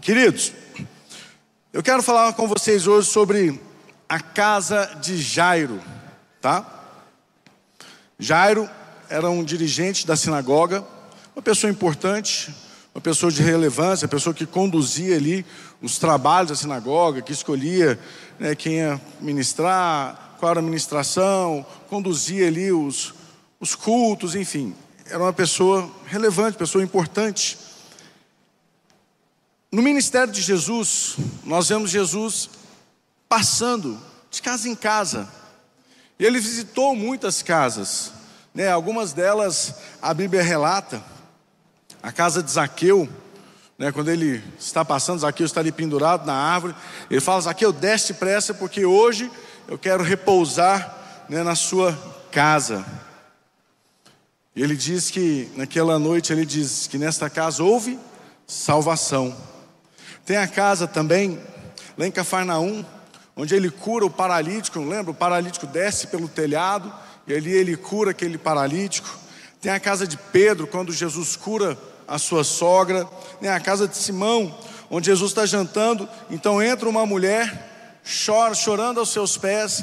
Queridos, eu quero falar com vocês hoje sobre a casa de Jairo, tá? Jairo era um dirigente da sinagoga, uma pessoa importante, uma pessoa de relevância, pessoa que conduzia ali os trabalhos da sinagoga, que escolhia né, quem ia ministrar, qual era a ministração, conduzia ali os, os cultos, enfim. Era uma pessoa relevante, pessoa importante. No ministério de Jesus, nós vemos Jesus passando de casa em casa. E ele visitou muitas casas, né? Algumas delas a Bíblia relata. A casa de Zaqueu, né? Quando ele está passando, Zaqueu está ali pendurado na árvore. Ele fala: Zaqueu, desce depressa, porque hoje eu quero repousar né, na sua casa. E ele diz que naquela noite ele diz que nesta casa houve salvação. Tem a casa também, lá em Cafarnaum, onde ele cura o paralítico, lembra? O paralítico desce pelo telhado e ali ele cura aquele paralítico. Tem a casa de Pedro, quando Jesus cura a sua sogra. Tem a casa de Simão, onde Jesus está jantando. Então entra uma mulher, chora, chorando aos seus pés,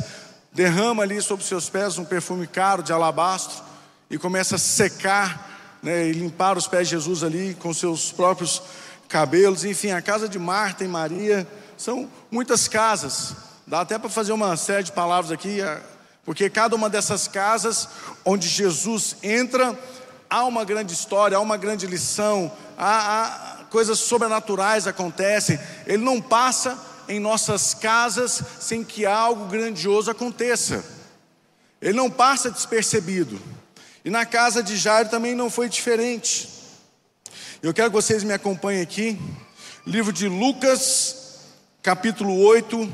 derrama ali sobre os seus pés um perfume caro de alabastro e começa a secar né, e limpar os pés de Jesus ali com seus próprios cabelos, enfim, a casa de Marta e Maria, são muitas casas. Dá até para fazer uma série de palavras aqui, porque cada uma dessas casas onde Jesus entra, há uma grande história, há uma grande lição, há, há coisas sobrenaturais acontecem. Ele não passa em nossas casas sem que algo grandioso aconteça. Ele não passa despercebido. E na casa de Jairo também não foi diferente. Eu quero que vocês me acompanhem aqui, livro de Lucas, capítulo 8,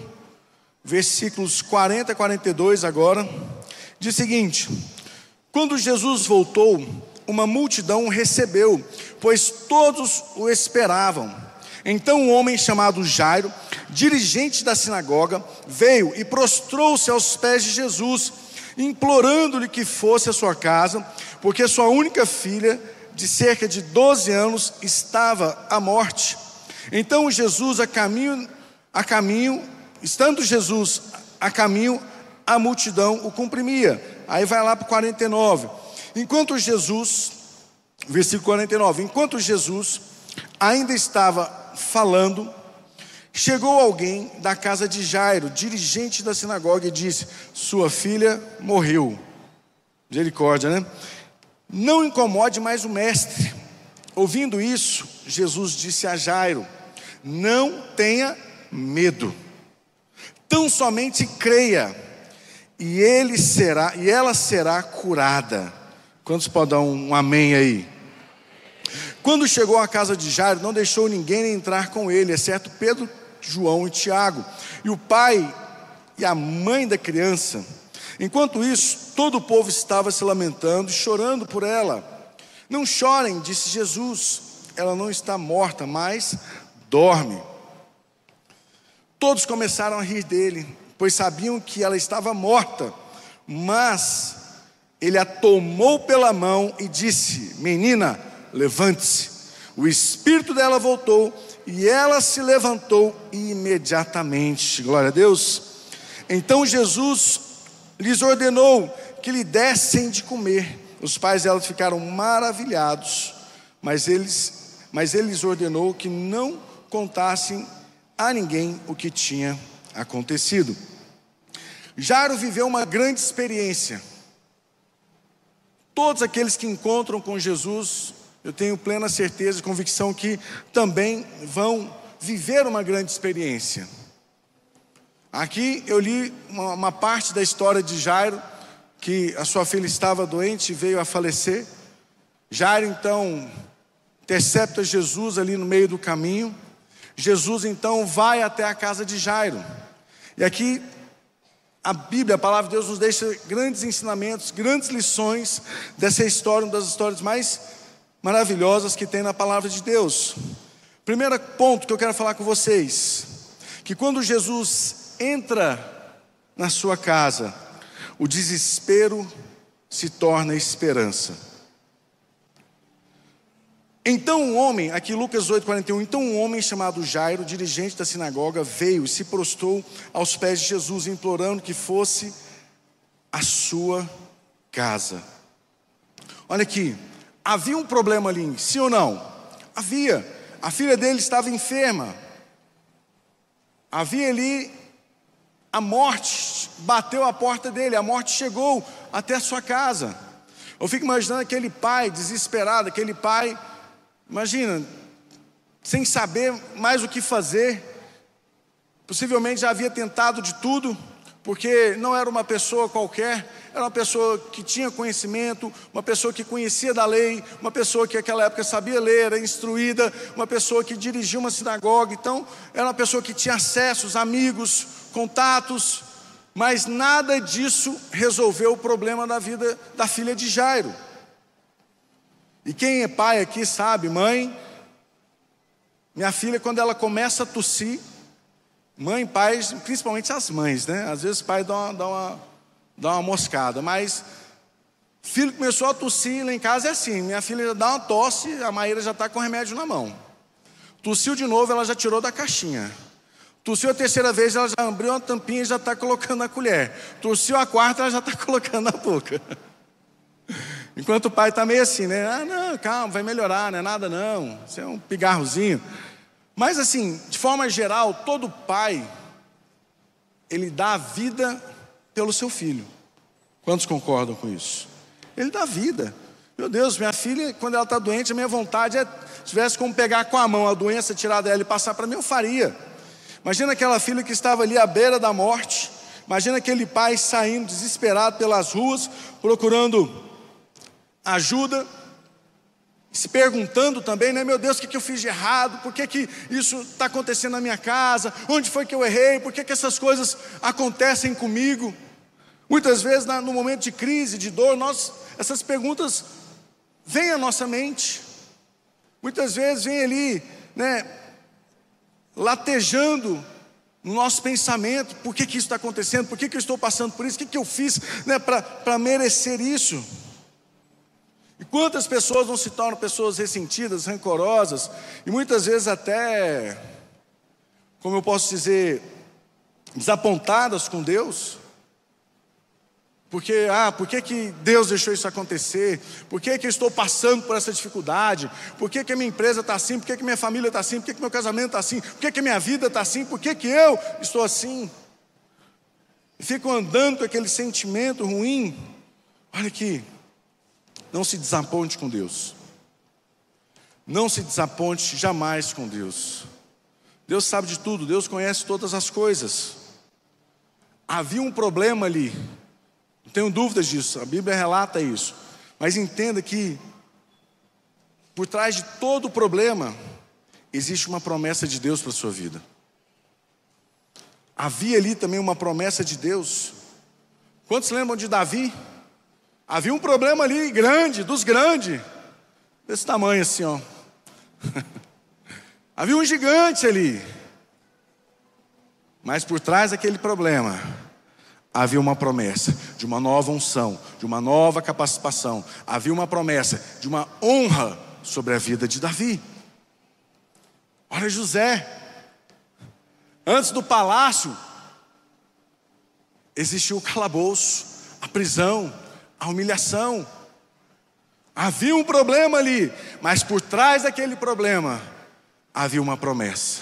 versículos 40 a 42 agora. Diz o seguinte: Quando Jesus voltou, uma multidão o recebeu, pois todos o esperavam. Então um homem chamado Jairo, dirigente da sinagoga, veio e prostrou-se aos pés de Jesus, implorando-lhe que fosse à sua casa, porque sua única filha de cerca de 12 anos estava à morte. Então Jesus a caminho, a caminho, estando Jesus a caminho, a multidão o comprimia. Aí vai lá para 49. Enquanto Jesus, versículo 49, enquanto Jesus ainda estava falando, chegou alguém da casa de Jairo, dirigente da sinagoga, e disse: Sua filha morreu. Misericórdia, né? Não incomode mais o mestre. Ouvindo isso, Jesus disse a Jairo: Não tenha medo. Tão somente creia, e ele será, e ela será curada. Quantos podem dar um, amém aí? Quando chegou à casa de Jairo, não deixou ninguém entrar com ele, exceto Pedro, João e Tiago, e o pai e a mãe da criança. Enquanto isso, todo o povo estava se lamentando e chorando por ela. Não chorem, disse Jesus, ela não está morta, mas dorme. Todos começaram a rir dele, pois sabiam que ela estava morta, mas ele a tomou pela mão e disse: Menina, levante-se. O espírito dela voltou e ela se levantou imediatamente. Glória a Deus. Então Jesus lhes ordenou que lhe dessem de comer. Os pais dela ficaram maravilhados, mas eles, mas ele lhes ordenou que não contassem a ninguém o que tinha acontecido. Jairo viveu uma grande experiência. Todos aqueles que encontram com Jesus, eu tenho plena certeza e convicção que também vão viver uma grande experiência. Aqui eu li uma, uma, parte da história de Jairo, que a sua filha estava doente e veio a falecer. Jairo então intercepta Jesus ali no meio do caminho. Jesus então vai até a casa de Jairo. E aqui a Bíblia, a palavra de Deus, nos deixa grandes ensinamentos, grandes lições dessa história, uma das histórias mais maravilhosas que tem na palavra de Deus. Primeiro ponto que eu quero falar com vocês: que quando Jesus entra na sua casa, o desespero se torna esperança. Então um homem, aqui Lucas 8, 41, então um homem chamado Jairo, dirigente da sinagoga, veio e se prostrou aos pés de Jesus, implorando que fosse a sua casa. Olha aqui, havia um problema ali, sim ou não? Havia. A filha dele estava enferma. Havia ali a morte, bateu a porta dele, a morte chegou até a sua casa. Eu fico imaginando aquele pai desesperado, aquele pai, imagina, sem saber mais o que fazer, possivelmente já havia tentado de tudo, porque não era uma pessoa qualquer, era uma pessoa que tinha conhecimento, uma pessoa que conhecia da lei, uma pessoa que naquela época sabia ler, era instruída, uma pessoa que dirigia uma sinagoga, então era uma pessoa que tinha acessos, amigos, contatos, mas nada disso resolveu o problema da vida da filha de Jairo. E quem é pai aqui sabe, mãe, minha filha, quando ela começa a tossir, mãe, pais, principalmente as mães, né? Às vezes o pai dá uma, dá uma, dá uma moscada, mas filho começou a tossir lá em casa é assim: minha filha dá uma tosse, a Maíra já está com remédio na mão. Tossiu de novo, ela já tirou da caixinha. Tossiu a terceira vez, ela já abriu uma tampinha e já está colocando na colher. Tossiu a quarta, ela já está colocando na boca. Enquanto o pai está meio assim, né? Ah, não, calma, vai melhorar, não é nada não. Isso é um pigarrozinho. Mas assim, de forma geral, todo pai, ele dá a vida pelo seu filho. Quantos concordam com isso? Ele dá vida. Meu Deus, minha filha, quando ela está doente, a minha vontade é, se tivesse como pegar com a mão a doença, tirar dela e passar para mim, eu faria. Imagina aquela filha que estava ali à beira da morte. Imagina aquele pai saindo desesperado pelas ruas, procurando ajuda, se perguntando também, né? Meu Deus, o que, eu fiz de errado? Por que, que isso está acontecendo na minha casa? Onde foi que eu errei? Por que, que essas coisas acontecem comigo? Muitas vezes, no momento de crise, de dor, nós, essas perguntas vêm à nossa mente. Muitas vezes vem ali, né? Latejando no nosso pensamento, por que, que isso está acontecendo, por que, que eu estou passando por isso, o que, que eu fiz né, para merecer isso. E quantas pessoas não se tornam pessoas ressentidas, rancorosas, e muitas vezes até, como eu posso dizer, desapontadas com Deus, porque, ah, por que, que Deus deixou isso acontecer? Por que, que eu estou passando por essa dificuldade? Por que, que a minha empresa está assim? Por que, que minha família está assim? Por que, que meu casamento está assim? Por que, que minha vida está assim? Por que, que eu estou assim? E ficam andando com aquele sentimento ruim. Olha aqui, não se desaponte com Deus. Não se desaponte jamais com Deus. Deus sabe de tudo, Deus conhece todas as coisas. Havia um problema ali não tenho dúvidas disso, a Bíblia relata isso. Mas entenda que, por trás de todo problema, existe uma promessa de Deus para a sua vida. Havia ali também uma promessa de Deus. Quantos lembram de Davi? Havia um problema ali grande, dos grandes, desse tamanho assim, ó. Havia um gigante ali. Mas por trás daquele problema, havia uma promessa de uma nova unção, de uma nova capacitação, havia uma promessa de uma honra sobre a vida de Davi. Olha José, antes do palácio, existiu o calabouço, a prisão, a humilhação. Havia um problema ali, mas por trás daquele problema havia uma promessa,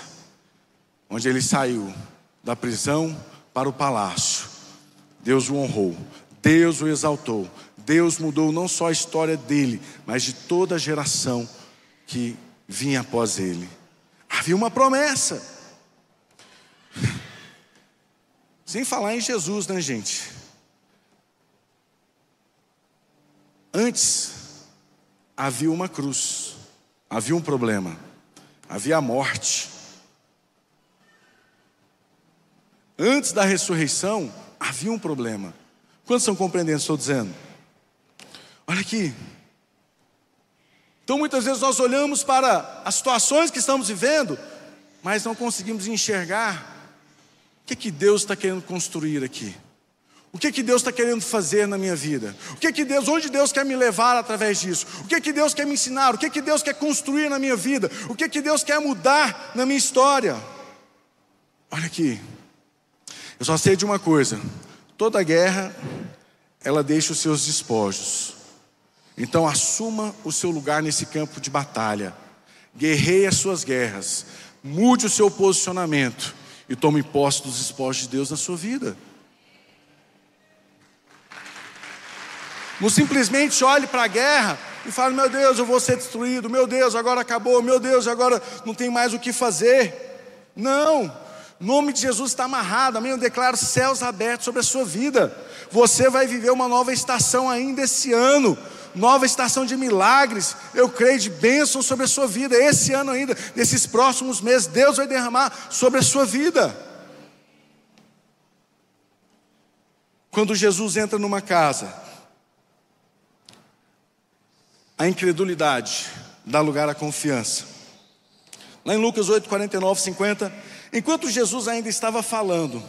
onde ele saiu da prisão para o palácio Deus o honrou, Deus o exaltou, Deus mudou não só a história dele, mas de toda a geração que vinha após ele. Havia uma promessa. Sem falar em Jesus, né, gente? Antes havia uma cruz, havia um problema, havia a morte. Antes da ressurreição, havia um problema. Quantos estão compreendendo o que estou dizendo? Olha aqui. Então muitas vezes nós olhamos para as situações que estamos vivendo, mas não conseguimos enxergar o que, é que Deus está querendo construir aqui. O que que Deus está querendo fazer na minha vida? O que que Deus, onde Deus quer me levar através disso? O que que Deus quer me ensinar? O que que Deus quer construir na minha vida? O que que Deus quer mudar na minha história? Olha aqui. Eu só sei de uma coisa: toda guerra ela deixa os seus despojos. Então assuma o seu lugar nesse campo de batalha. Guerreie as suas guerras. Mude o seu posicionamento e tome posse dos despojos de Deus na sua vida. Não simplesmente olhe para a guerra e fale: Meu Deus, eu vou ser destruído. Meu Deus, agora acabou. Meu Deus, agora não tem mais o que fazer. Não. Nome de Jesus está amarrado. Amém. Eu declaro céus abertos sobre a sua vida. Você vai viver uma nova estação ainda esse ano. Nova estação de milagres, eu creio de bênção sobre a sua vida. Esse ano ainda, nesses próximos meses, Deus vai derramar sobre a sua vida. Quando Jesus entra numa casa, a incredulidade dá lugar à confiança. Lá em Lucas 8, 49, 50, enquanto Jesus ainda estava falando,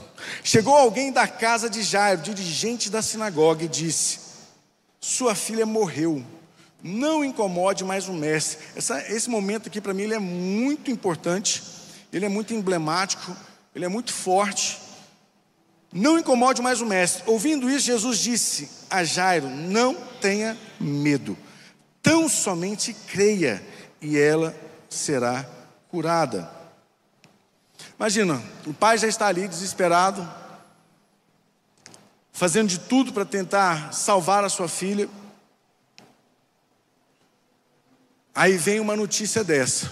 chegou alguém da casa de Jairo, dirigente da sinagoga, e disse: Sua filha morreu, não incomode mais o mestre. Essa, esse momento aqui para mim ele é muito importante, ele é muito emblemático, ele é muito forte. Não incomode mais o mestre. Ouvindo isso, Jesus disse a Jairo: Não tenha medo Tão somente creia e ela será curada. Imagina, o pai já está ali desesperado, fazendo de tudo para tentar salvar a sua filha. Aí vem uma notícia dessa.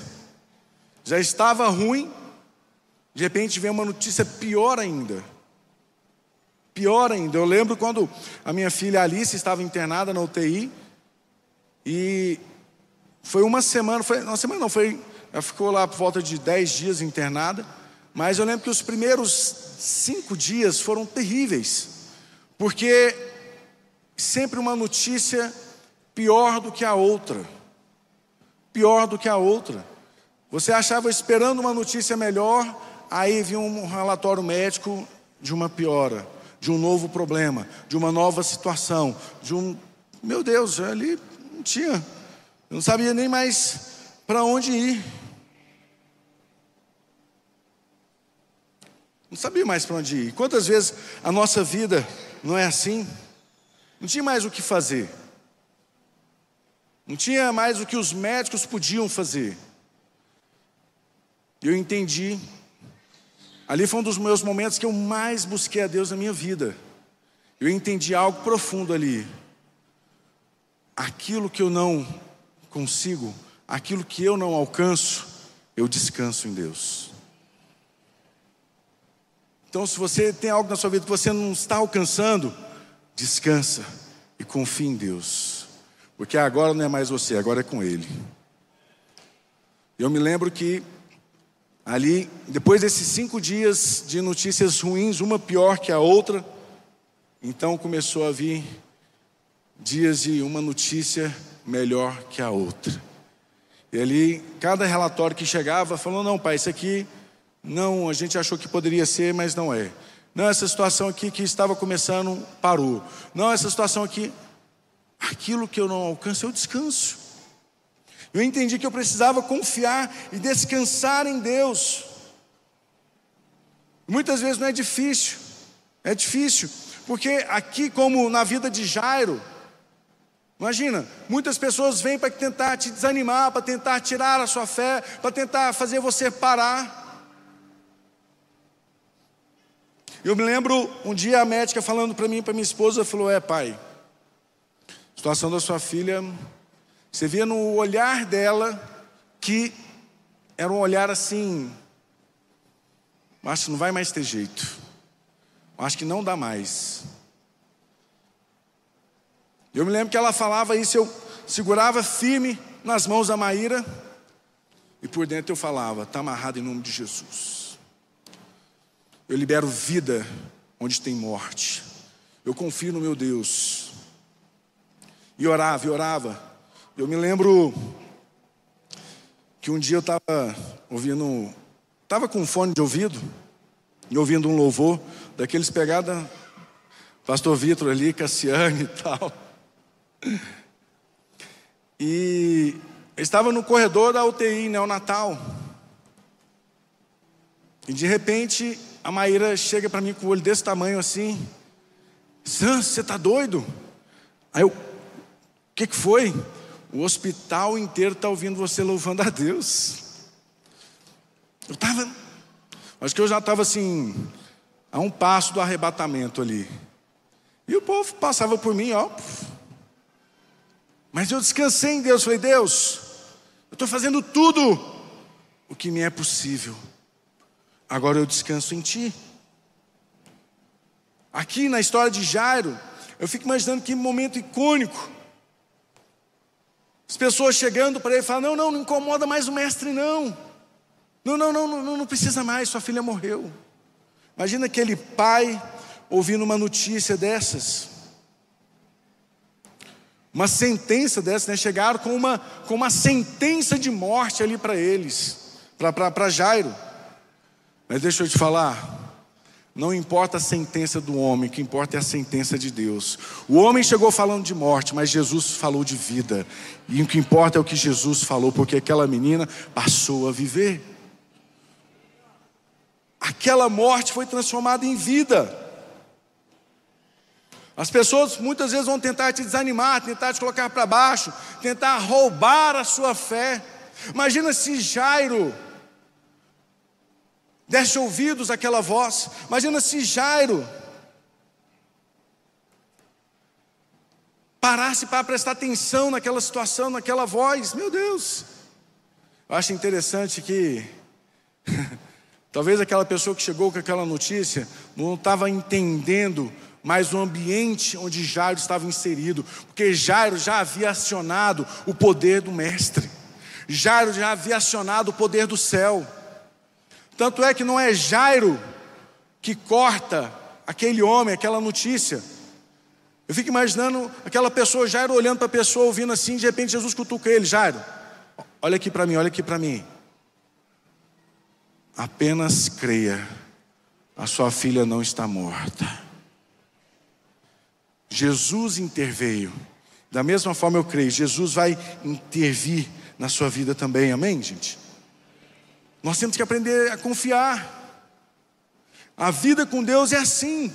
Já estava ruim, de repente vem uma notícia pior ainda. Pior ainda. Eu lembro quando a minha filha Alice estava internada na UTI, e foi uma semana, foi, uma semana não, foi, ela ficou lá por volta de dez dias internada, mas eu lembro que os primeiros cinco dias foram terríveis, porque sempre uma notícia pior do que a outra, pior do que a outra. Você achava esperando uma notícia melhor, aí vinha um relatório médico de uma piora, de um novo problema, de uma nova situação, de um, meu Deus, ali não tinha, não sabia nem mais para onde ir. Não sabia mais para onde ir. Quantas vezes a nossa vida não é assim? Não tinha mais o que fazer. Não tinha mais o que os médicos podiam fazer. Eu entendi. Ali foi um dos meus momentos que eu mais busquei a Deus na minha vida. Eu entendi algo profundo ali aquilo que eu não consigo, aquilo que eu não alcanço, eu descanso em Deus. Então, se você tem algo na sua vida que você não está alcançando, descansa e confie em Deus, porque agora não é mais você, agora é com Ele. Eu me lembro que ali, depois desses cinco dias de notícias ruins, uma pior que a outra, então começou a vir dias de uma notícia melhor que a outra. E ali, cada relatório que chegava, falou: não, pai, isso aqui, não, a gente achou que poderia ser, mas não é. Não, essa situação aqui que estava começando parou. Não, essa situação aqui, aquilo que eu não alcanço, eu descanso. Eu entendi que eu precisava confiar e descansar em Deus. Muitas vezes não é difícil, é difícil, porque aqui, como na vida de Jairo, Imagina, muitas pessoas vêm para tentar te desanimar, para tentar tirar a sua fé, para tentar fazer você parar. Eu me lembro um dia a médica falando para mim, para minha esposa, falou: "É, pai, a situação da sua filha, você via no olhar dela que era um olhar assim, acho que não vai mais ter jeito. Acho que não dá mais. Eu me lembro que ela falava isso, eu segurava firme nas mãos da Maíra e por dentro eu falava: está amarrado em nome de Jesus. Eu libero vida onde tem morte. Eu confio no meu Deus. E orava, e orava. Eu me lembro que um dia eu estava ouvindo, estava com fone de ouvido e ouvindo um louvor daqueles pegada Pastor Vitor ali, Cassiane e tal. E estava no corredor da UTI neonatal. E de repente a Maíra chega para mim com o olho desse tamanho assim. Sam, você está doido? Aí eu, o que, que foi? O hospital inteiro está ouvindo você louvando a Deus. Eu estava, acho que eu já estava assim, a um passo do arrebatamento ali. E o povo passava por mim, ó. Mas eu descansei em Deus, falei, Deus, eu estou fazendo tudo o que me é possível. Agora eu descanso em Ti. Aqui na história de Jairo, eu fico imaginando que momento icônico. As pessoas chegando para ele falam: Não, não, não incomoda mais o mestre, não. Não, não, não, não, não precisa mais, sua filha morreu. Imagina aquele pai ouvindo uma notícia dessas. Uma sentença dessa, né? Chegaram com uma, com uma sentença de morte ali para eles, para Jairo. Mas deixa eu te falar, não importa a sentença do homem, o que importa é a sentença de Deus. O homem chegou falando de morte, mas Jesus falou de vida. E o que importa é o que Jesus falou, porque aquela menina passou a viver. Aquela morte foi transformada em vida. As pessoas muitas vezes vão tentar te desanimar, tentar te colocar para baixo, tentar roubar a sua fé. Imagina se Jairo desse ouvidos àquela voz. Imagina se Jairo parasse para prestar atenção naquela situação, naquela voz. Meu Deus! Eu acho interessante que talvez aquela pessoa que chegou com aquela notícia não estava entendendo mais o ambiente onde Jairo estava inserido, porque Jairo já havia acionado o poder do mestre. Jairo já havia acionado o poder do céu. Tanto é que não é Jairo que corta aquele homem, aquela notícia. Eu fico imaginando aquela pessoa, Jairo, olhando para a pessoa, ouvindo assim, de repente Jesus cutuca ele: Jairo, olha aqui para mim, olha aqui para mim. Apenas creia, a sua filha não está morta. Jesus interveio. Da mesma forma eu creio, Jesus vai intervir na sua vida também, amém, gente? Nós temos que aprender a confiar. A vida com Deus é assim.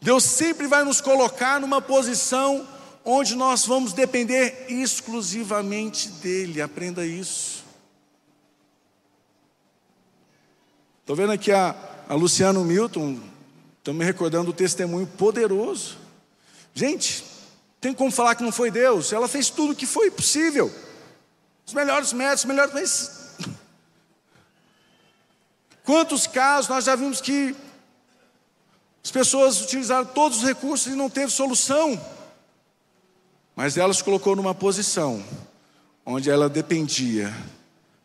Deus sempre vai nos colocar numa posição onde nós vamos depender exclusivamente dEle. Aprenda isso. Estou vendo aqui a, a Luciano Milton, estou me recordando do testemunho poderoso. Gente, tem como falar que não foi Deus? Ela fez tudo o que foi possível. Os melhores médicos, os melhores. Mas... Quantos casos nós já vimos que as pessoas utilizaram todos os recursos e não teve solução. Mas ela se colocou numa posição onde ela dependia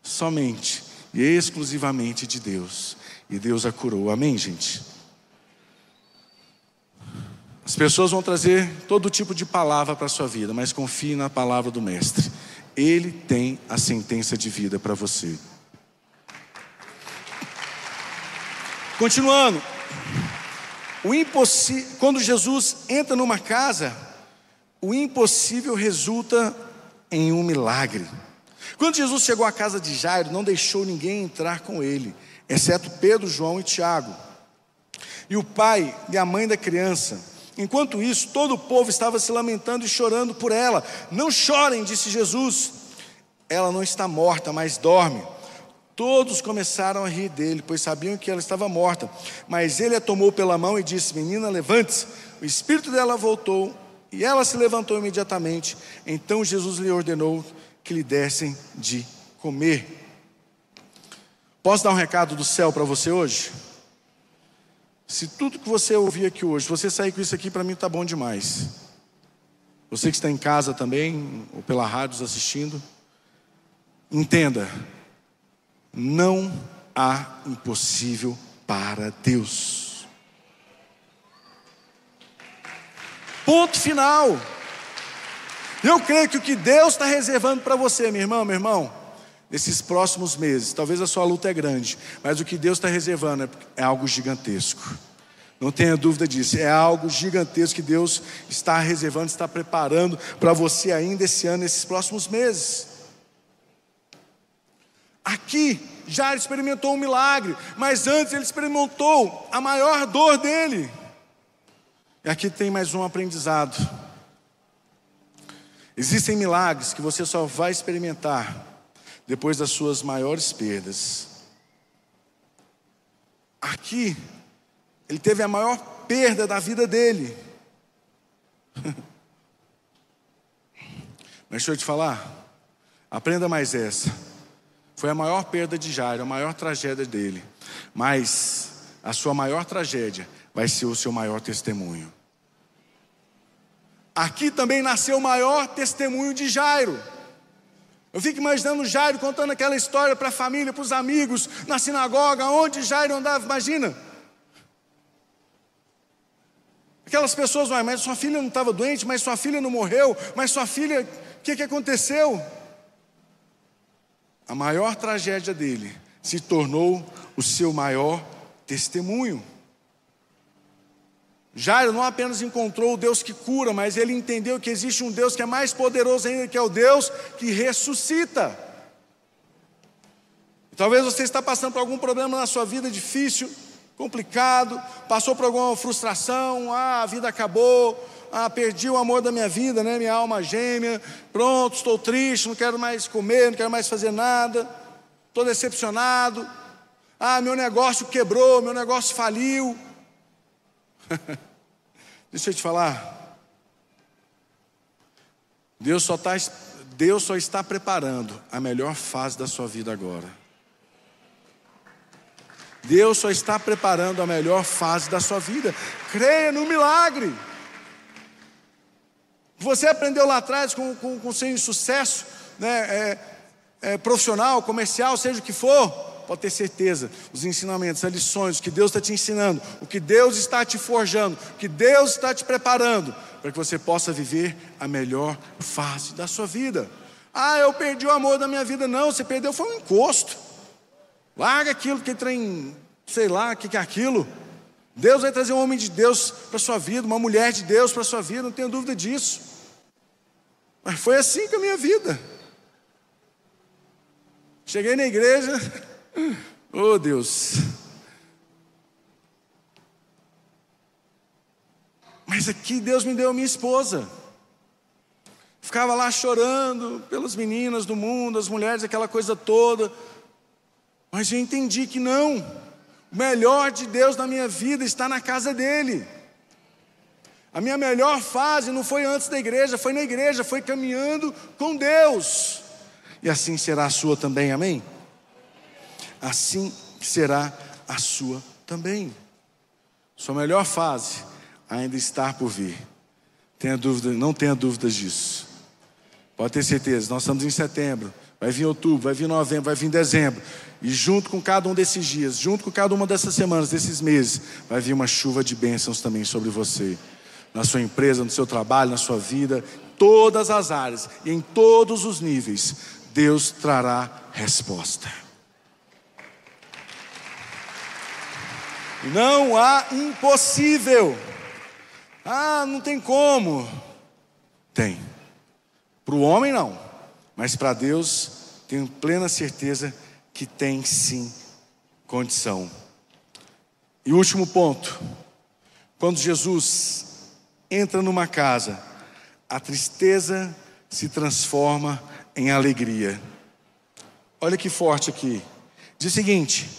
somente e exclusivamente de Deus. E Deus a curou. Amém, gente? As pessoas vão trazer todo tipo de palavra para a sua vida, mas confie na palavra do Mestre. Ele tem a sentença de vida para você. Continuando, o quando Jesus entra numa casa, o impossível resulta em um milagre. Quando Jesus chegou à casa de Jairo, não deixou ninguém entrar com ele, exceto Pedro, João e Tiago. E o pai e a mãe da criança. Enquanto isso, todo o povo estava se lamentando e chorando por ela. Não chorem, disse Jesus. Ela não está morta, mas dorme. Todos começaram a rir dele, pois sabiam que ela estava morta. Mas ele a tomou pela mão e disse: Menina, levante-se. O espírito dela voltou e ela se levantou imediatamente. Então Jesus lhe ordenou que lhe dessem de comer. Posso dar um recado do céu para você hoje? Se tudo que você ouvir aqui hoje, você sair com isso aqui, para mim está bom demais. Você que está em casa também, ou pela rádio assistindo, entenda: não há impossível para Deus. Ponto final. Eu creio que o que Deus está reservando para você, meu irmão, meu irmão, nesses próximos meses. Talvez a sua luta é grande, mas o que Deus está reservando é, é algo gigantesco. Não tenha dúvida disso. É algo gigantesco que Deus está reservando, está preparando para você ainda esse ano, nesses próximos meses. Aqui, já experimentou um milagre, mas antes ele experimentou a maior dor dele. E aqui tem mais um aprendizado. Existem milagres que você só vai experimentar depois das suas maiores perdas. Aqui, ele teve a maior perda da vida dele. Mas deixa eu te falar, aprenda mais essa. Foi a maior perda de Jairo, a maior tragédia dele. Mas a sua maior tragédia vai ser o seu maior testemunho. Aqui também nasceu o maior testemunho de Jairo. Eu fico imaginando Jairo contando aquela história para a família, para os amigos, na sinagoga, onde Jairo andava, imagina. Aquelas pessoas, mas sua filha não estava doente, mas sua filha não morreu, mas sua filha, o que, que aconteceu? A maior tragédia dele se tornou o seu maior testemunho. Jairo não apenas encontrou o Deus que cura, mas ele entendeu que existe um Deus que é mais poderoso ainda, que é o Deus que ressuscita. Talvez você está passando por algum problema na sua vida difícil, complicado, passou por alguma frustração, ah, a vida acabou, ah, perdi o amor da minha vida, né? Minha alma gêmea, pronto, estou triste, não quero mais comer, não quero mais fazer nada, estou decepcionado. Ah, meu negócio quebrou, meu negócio faliu. Deixa eu te falar. Deus só, tá, Deus só está preparando a melhor fase da sua vida agora. Deus só está preparando a melhor fase da sua vida. Creia no milagre. Você aprendeu lá atrás com, com, com seu insucesso né, é, é, profissional, comercial, seja o que for, pode ter certeza, os ensinamentos, as lições, que Deus está te ensinando, o que Deus está te forjando, o que Deus está te preparando, para que você possa viver a melhor fase da sua vida. Ah, eu perdi o amor da minha vida. Não, você perdeu foi um encosto. Larga aquilo que trem, sei lá, o que, que é aquilo. Deus vai trazer um homem de Deus para sua vida, uma mulher de Deus para sua vida, não tenho dúvida disso. Mas foi assim com a minha vida. Cheguei na igreja, Oh Deus. Mas aqui Deus me deu minha esposa. Ficava lá chorando pelas meninas do mundo, as mulheres, aquela coisa toda. Mas eu entendi que não. O melhor de Deus na minha vida está na casa dele. A minha melhor fase não foi antes da igreja, foi na igreja, foi caminhando com Deus. E assim será a sua também, amém? Assim será a sua também. Sua melhor fase ainda está por vir. Tenha dúvida, não tenha dúvidas disso. Pode ter certeza, nós estamos em setembro, vai vir outubro, vai vir novembro, vai vir dezembro. E junto com cada um desses dias, junto com cada uma dessas semanas, desses meses, vai vir uma chuva de bênçãos também sobre você. Na sua empresa, no seu trabalho, na sua vida, todas as áreas e em todos os níveis, Deus trará resposta. Não há impossível. Ah, não tem como. Tem. Para o homem, não. Mas para Deus, tenho plena certeza que tem sim condição. E último ponto. Quando Jesus entra numa casa, a tristeza se transforma em alegria. Olha que forte aqui. Diz o seguinte: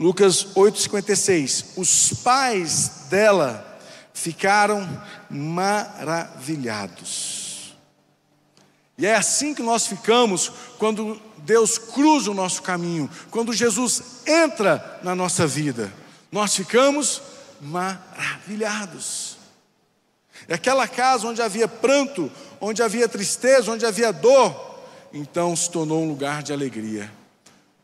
Lucas 8,56. Os pais dela ficaram maravilhados. E é assim que nós ficamos quando Deus cruza o nosso caminho, quando Jesus entra na nossa vida. Nós ficamos maravilhados. É aquela casa onde havia pranto, onde havia tristeza, onde havia dor, então se tornou um lugar de alegria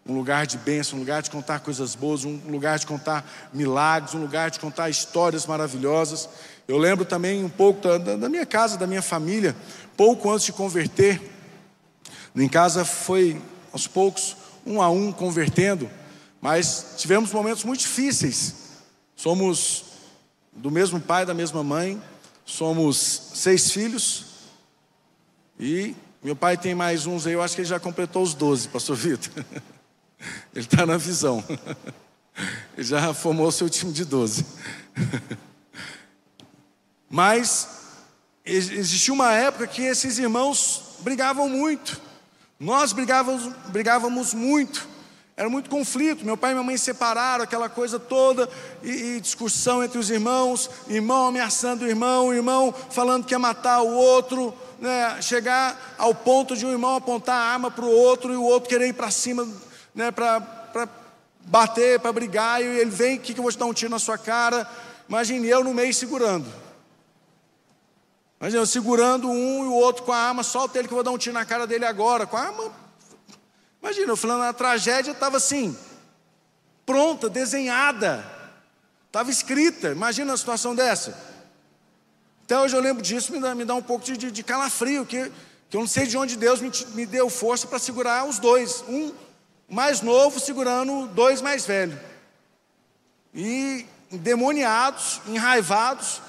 um lugar de bênção, um lugar de contar coisas boas, um lugar de contar milagres, um lugar de contar histórias maravilhosas. Eu lembro também um pouco da, da minha casa, da minha família, pouco antes de converter. Em casa foi aos poucos, um a um, convertendo, mas tivemos momentos muito difíceis. Somos do mesmo pai, da mesma mãe, somos seis filhos. E meu pai tem mais uns aí, eu acho que ele já completou os doze, pastor Vitor. Ele está na visão. Ele já formou seu time de doze. Mas existiu uma época que esses irmãos brigavam muito. Nós brigávamos, brigávamos muito. Era muito conflito. Meu pai e minha mãe separaram, aquela coisa toda, e, e, discussão entre os irmãos, irmão ameaçando o irmão, irmão falando que ia matar o outro, né, chegar ao ponto de um irmão apontar a arma para o outro e o outro querer ir para cima, né, para bater, para brigar, e ele vem, que, que eu vou te dar um tiro na sua cara? Imagine eu no meio segurando. Imagina eu segurando um e o outro com a arma, solta ele que eu vou dar um tiro na cara dele agora, com a arma. Imagina, eu falando, a tragédia estava assim, pronta, desenhada, estava escrita. Imagina a situação dessa. Até hoje eu lembro disso, me dá, me dá um pouco de, de, de calafrio, que, que eu não sei de onde Deus me, me deu força para segurar os dois. Um mais novo segurando dois mais velhos. E endemoniados, enraivados.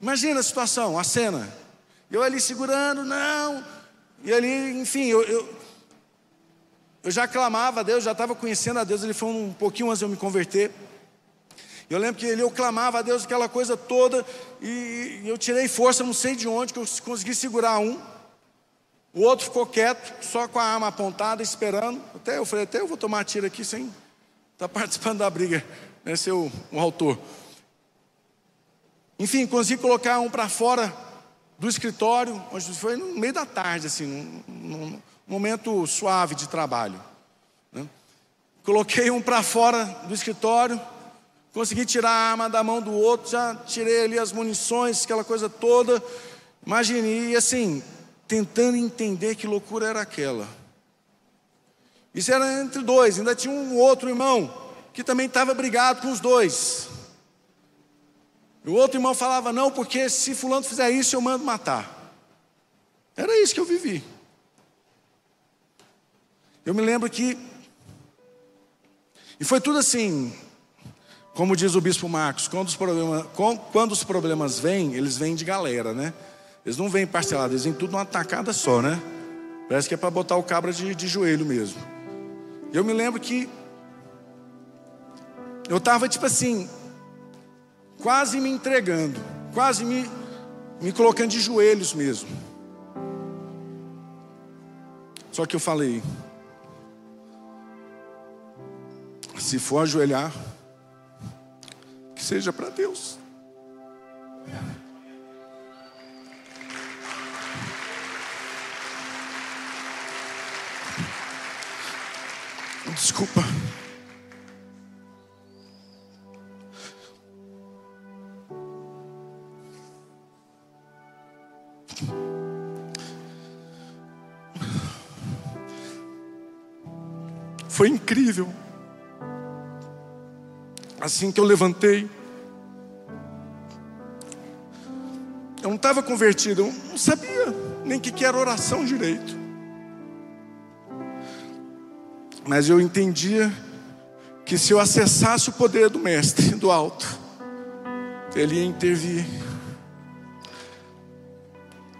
Imagina a situação, a cena. Eu ali segurando, não. E ali, enfim, eu, eu, eu já clamava a Deus, já estava conhecendo a Deus, ele foi um pouquinho antes de eu me converter. Eu lembro que ele, eu clamava a Deus aquela coisa toda, e, e eu tirei força, não sei de onde, que eu consegui segurar um. O outro ficou quieto, só com a arma apontada, esperando. Até eu falei, até eu vou tomar tiro aqui sem estar tá participando da briga, né, ser o, o autor. Enfim, consegui colocar um para fora do escritório, onde foi no meio da tarde, assim, num, momento suave de trabalho. Né? Coloquei um para fora do escritório, consegui tirar a arma da mão do outro, já tirei ali as munições, aquela coisa toda. Imagine, e assim, tentando entender que loucura era aquela. Isso era entre dois, ainda tinha um outro irmão que também estava brigado com os dois. E o outro irmão falava: Não, porque se Fulano fizer isso, eu mando matar. Era isso que eu vivi. Eu me lembro que. E foi tudo assim, como diz o bispo Marcos: quando os problemas, quando os problemas vêm, eles vêm de galera, né? Eles não vêm parcelados, eles vêm tudo numa tacada só, né? Parece que é para botar o cabra de, de joelho mesmo. Eu me lembro que eu estava tipo assim, quase me entregando, quase me, me colocando de joelhos mesmo. Só que eu falei: se for ajoelhar, que seja para Deus. Desculpa. Foi incrível. Assim que eu levantei, eu não estava convertido, eu não sabia nem o que era oração direito. Mas eu entendia que se eu acessasse o poder do Mestre, do alto, ele ia intervir.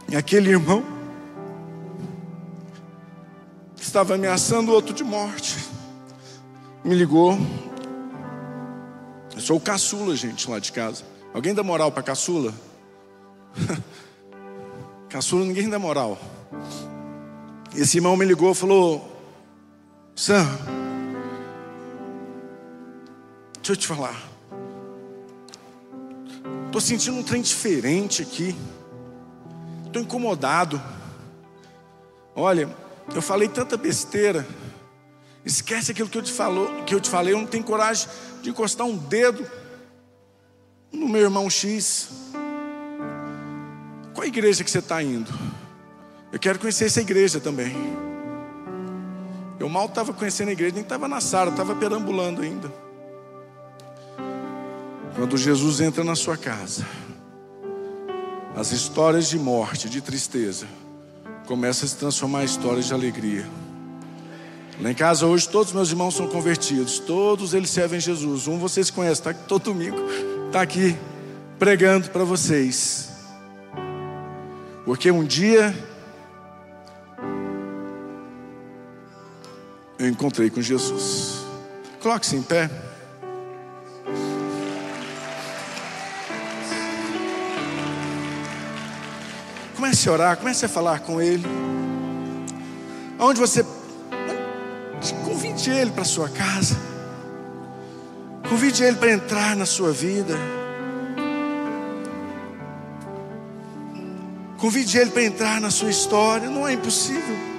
E aquele irmão que estava ameaçando o outro de morte, me ligou. Eu sou o caçula, gente, lá de casa. Alguém dá moral para caçula? caçula ninguém dá moral. Esse irmão me ligou e falou: Sam, deixa eu te falar. Estou sentindo um trem diferente aqui. Estou incomodado. Olha, eu falei tanta besteira. Esquece aquilo que eu te falou, que eu te falei. Eu não tenho coragem de encostar um dedo no meu irmão X. Qual igreja que você está indo? Eu quero conhecer essa igreja também. Eu mal estava conhecendo a igreja, nem estava na sala, estava perambulando ainda. Quando Jesus entra na sua casa, as histórias de morte, de tristeza, começam a se transformar em histórias de alegria. Lá em casa hoje todos meus irmãos são convertidos, todos eles servem Jesus. Um vocês conhecem, está todo domingo, está aqui pregando para vocês. Porque um dia eu encontrei com Jesus. Coloque-se em pé. Comece a orar, comece a falar com Ele. Aonde você convide Ele para sua casa. Convide Ele para entrar na sua vida. Convide Ele para entrar na sua história. Não é impossível.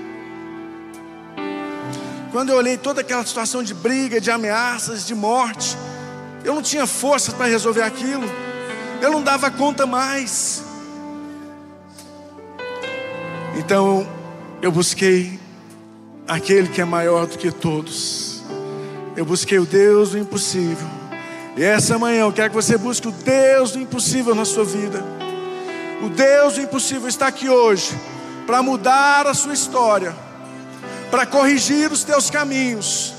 Quando eu olhei toda aquela situação de briga, de ameaças, de morte, eu não tinha forças para resolver aquilo. Eu não dava conta mais. Então eu busquei aquele que é maior do que todos. Eu busquei o Deus do impossível. E essa manhã eu quero que você busque o Deus do impossível na sua vida. O Deus do impossível está aqui hoje para mudar a sua história, para corrigir os teus caminhos,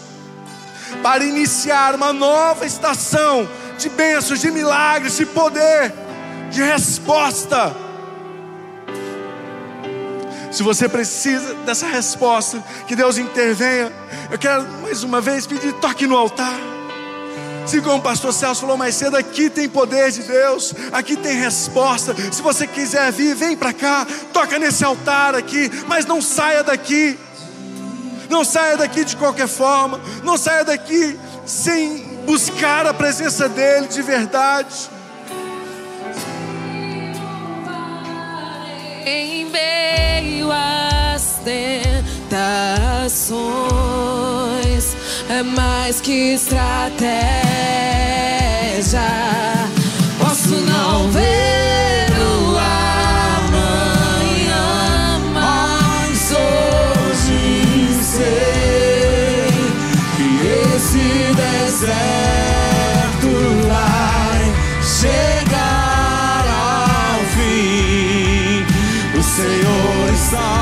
para iniciar uma nova estação de bênçãos, de milagres, de poder, de resposta se você precisa dessa resposta, que Deus intervenha, eu quero mais uma vez pedir: toque no altar. Se como o pastor Celso falou mais cedo, aqui tem poder de Deus, aqui tem resposta. Se você quiser vir, vem para cá, toca nesse altar aqui, mas não saia daqui. Não saia daqui de qualquer forma, não saia daqui sem buscar a presença dEle de verdade. Em meio às tentações, é mais que estratégia. Posso não ver side.